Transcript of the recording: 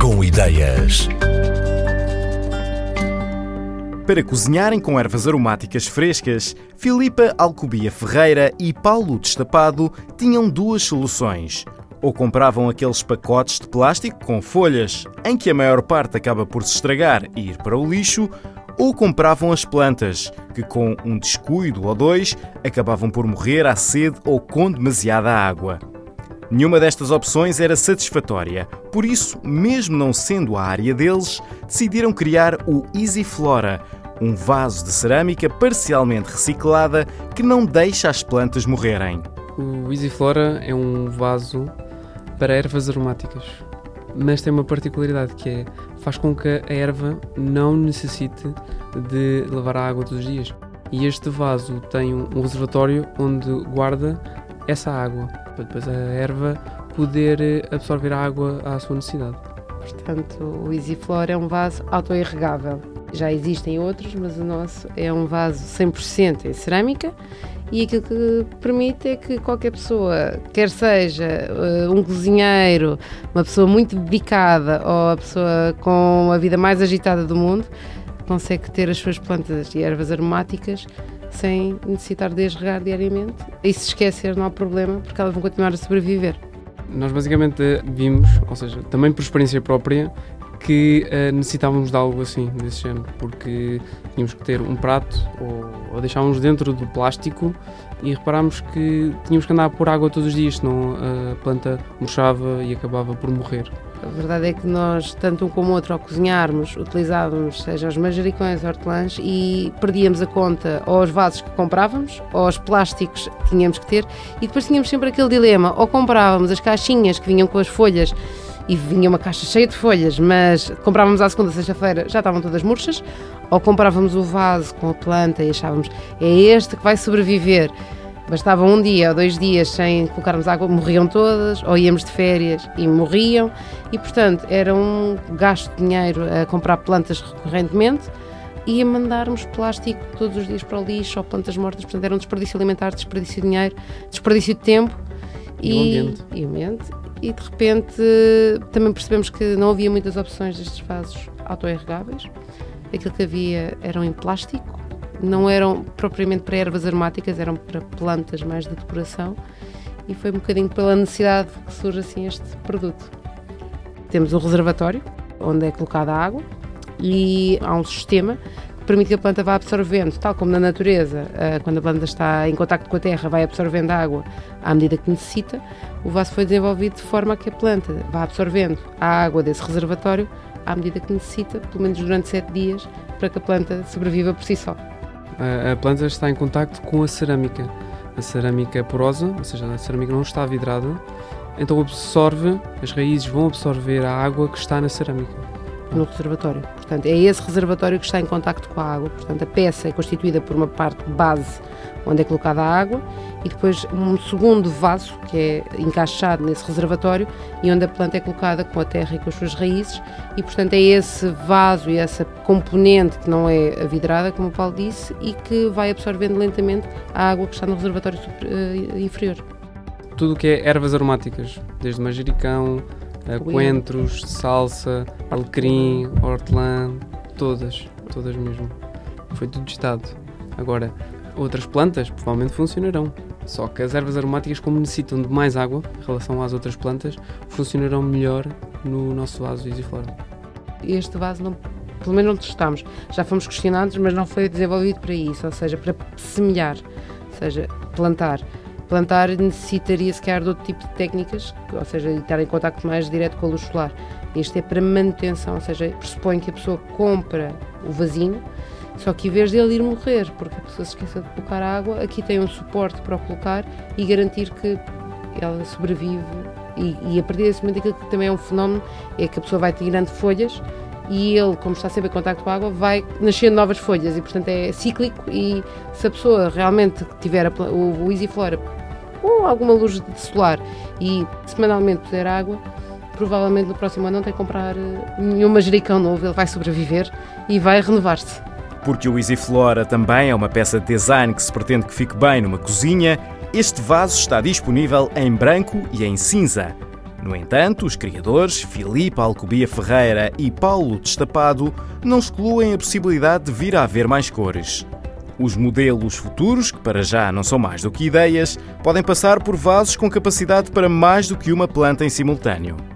Com Ideias. Para cozinharem com ervas aromáticas frescas, Filipa Alcubia Ferreira e Paulo Destapado tinham duas soluções. Ou compravam aqueles pacotes de plástico com folhas, em que a maior parte acaba por se estragar e ir para o lixo, ou compravam as plantas, que com um descuido ou dois acabavam por morrer à sede ou com demasiada água. Nenhuma destas opções era satisfatória, por isso, mesmo não sendo a área deles, decidiram criar o Easy Flora, um vaso de cerâmica parcialmente reciclada que não deixa as plantas morrerem. O Easy Flora é um vaso para ervas aromáticas, mas tem uma particularidade que é faz com que a erva não necessite de levar a água todos os dias. E este vaso tem um reservatório onde guarda essa água para depois a erva poder eh, absorver a água à sua necessidade. Portanto, o EasyFlora é um vaso autoirrigável. Já existem outros, mas o nosso é um vaso 100% em cerâmica e aquilo que permite é que qualquer pessoa, quer seja uh, um cozinheiro, uma pessoa muito dedicada ou a pessoa com a vida mais agitada do mundo, consegue ter as suas plantas e ervas aromáticas sem necessitar de as regar diariamente. E se esquecer, não há problema, porque elas vão continuar a sobreviver. Nós basicamente vimos, ou seja, também por experiência própria, que uh, necessitávamos de algo assim, desse género, porque tínhamos que ter um prato ou, ou deixávamos dentro do plástico e reparámos que tínhamos que andar a pôr água todos os dias, senão a planta murchava e acabava por morrer. A verdade é que nós, tanto um como o outro, ao cozinharmos, utilizávamos, seja os manjericões, hortelãs, e perdíamos a conta aos vasos que comprávamos, ou aos plásticos que tínhamos que ter, e depois tínhamos sempre aquele dilema, ou comprávamos as caixinhas que vinham com as folhas, e vinha uma caixa cheia de folhas, mas comprávamos à segunda, sexta-feira, já estavam todas murchas, ou comprávamos o vaso com a planta e achávamos, é este que vai sobreviver, Bastava um dia ou dois dias sem colocarmos água, morriam todas, ou íamos de férias e morriam, e portanto era um gasto de dinheiro a comprar plantas recorrentemente e a mandarmos plástico todos os dias para o lixo ou plantas mortas, portanto era um desperdício alimentar, desperdício de dinheiro, desperdício de tempo e, e, ambiente. e ambiente. E de repente também percebemos que não havia muitas opções destes vasos autoerregáveis. Aquilo que havia eram em plástico não eram propriamente para ervas aromáticas, eram para plantas mais de decoração e foi um bocadinho pela necessidade que surge assim este produto. Temos um reservatório onde é colocada a água e há um sistema permite que a planta vá absorvendo, tal como na natureza, eh, quando a planta está em contacto com a terra, vai absorvendo água à medida que necessita. O vaso foi desenvolvido de forma a que a planta vá absorvendo a água desse reservatório à medida que necessita, pelo menos durante sete dias, para que a planta sobreviva por si só a, planta está em contacto com a cerâmica. A cerâmica é porosa, ou seja, a cerâmica não está vidrada, então absorve, as raízes vão absorver a água que está na cerâmica. No reservatório. Portanto, é esse reservatório que está em contacto com a água. Portanto, a peça é constituída por uma parte base onde é colocada a água e depois um segundo vaso que é encaixado nesse reservatório e onde a planta é colocada com a terra e com as suas raízes e portanto é esse vaso e essa componente que não é vidrada, como o Paulo disse, e que vai absorvendo lentamente a água que está no reservatório uh, inferior. Tudo o que é ervas aromáticas, desde manjericão, coentros, salsa, alecrim, hortelã, todas, todas mesmo. Foi tudo testado. Agora, outras plantas provavelmente funcionarão. Só que as ervas aromáticas, como necessitam de mais água em relação às outras plantas, funcionarão melhor no nosso vaso Easyflora. Este vaso não, pelo menos não testámos. Já fomos questionados, mas não foi desenvolvido para isso, ou seja, para semelhar, ou seja, plantar. Plantar necessitaria se de outro tipo de técnicas, ou seja, estar em contato mais direto com a luz solar. Este é para manutenção, ou seja, pressupõe que a pessoa compra o vasinho, só que em vez dele ir morrer, porque a pessoa se esqueceu de colocar água, aqui tem um suporte para o colocar e garantir que ela sobrevive. E, e a partir desse momento, aquilo que também é um fenómeno é que a pessoa vai tirando folhas e ele, como está sempre em contato com a água, vai nascendo novas folhas e, portanto, é cíclico. E se a pessoa realmente tiver o, o EasyFlora com alguma luz solar e semanalmente puser água, provavelmente no próximo ano não tem que comprar eh, nenhum manjericão novo, ele vai sobreviver e vai renovar-se. Porque o Easy Flora também é uma peça de design que se pretende que fique bem numa cozinha, este vaso está disponível em branco e em cinza. No entanto, os criadores, Filipe Alcobia Ferreira e Paulo Destapado, não excluem a possibilidade de vir a haver mais cores. Os modelos futuros, que para já não são mais do que ideias, podem passar por vasos com capacidade para mais do que uma planta em simultâneo.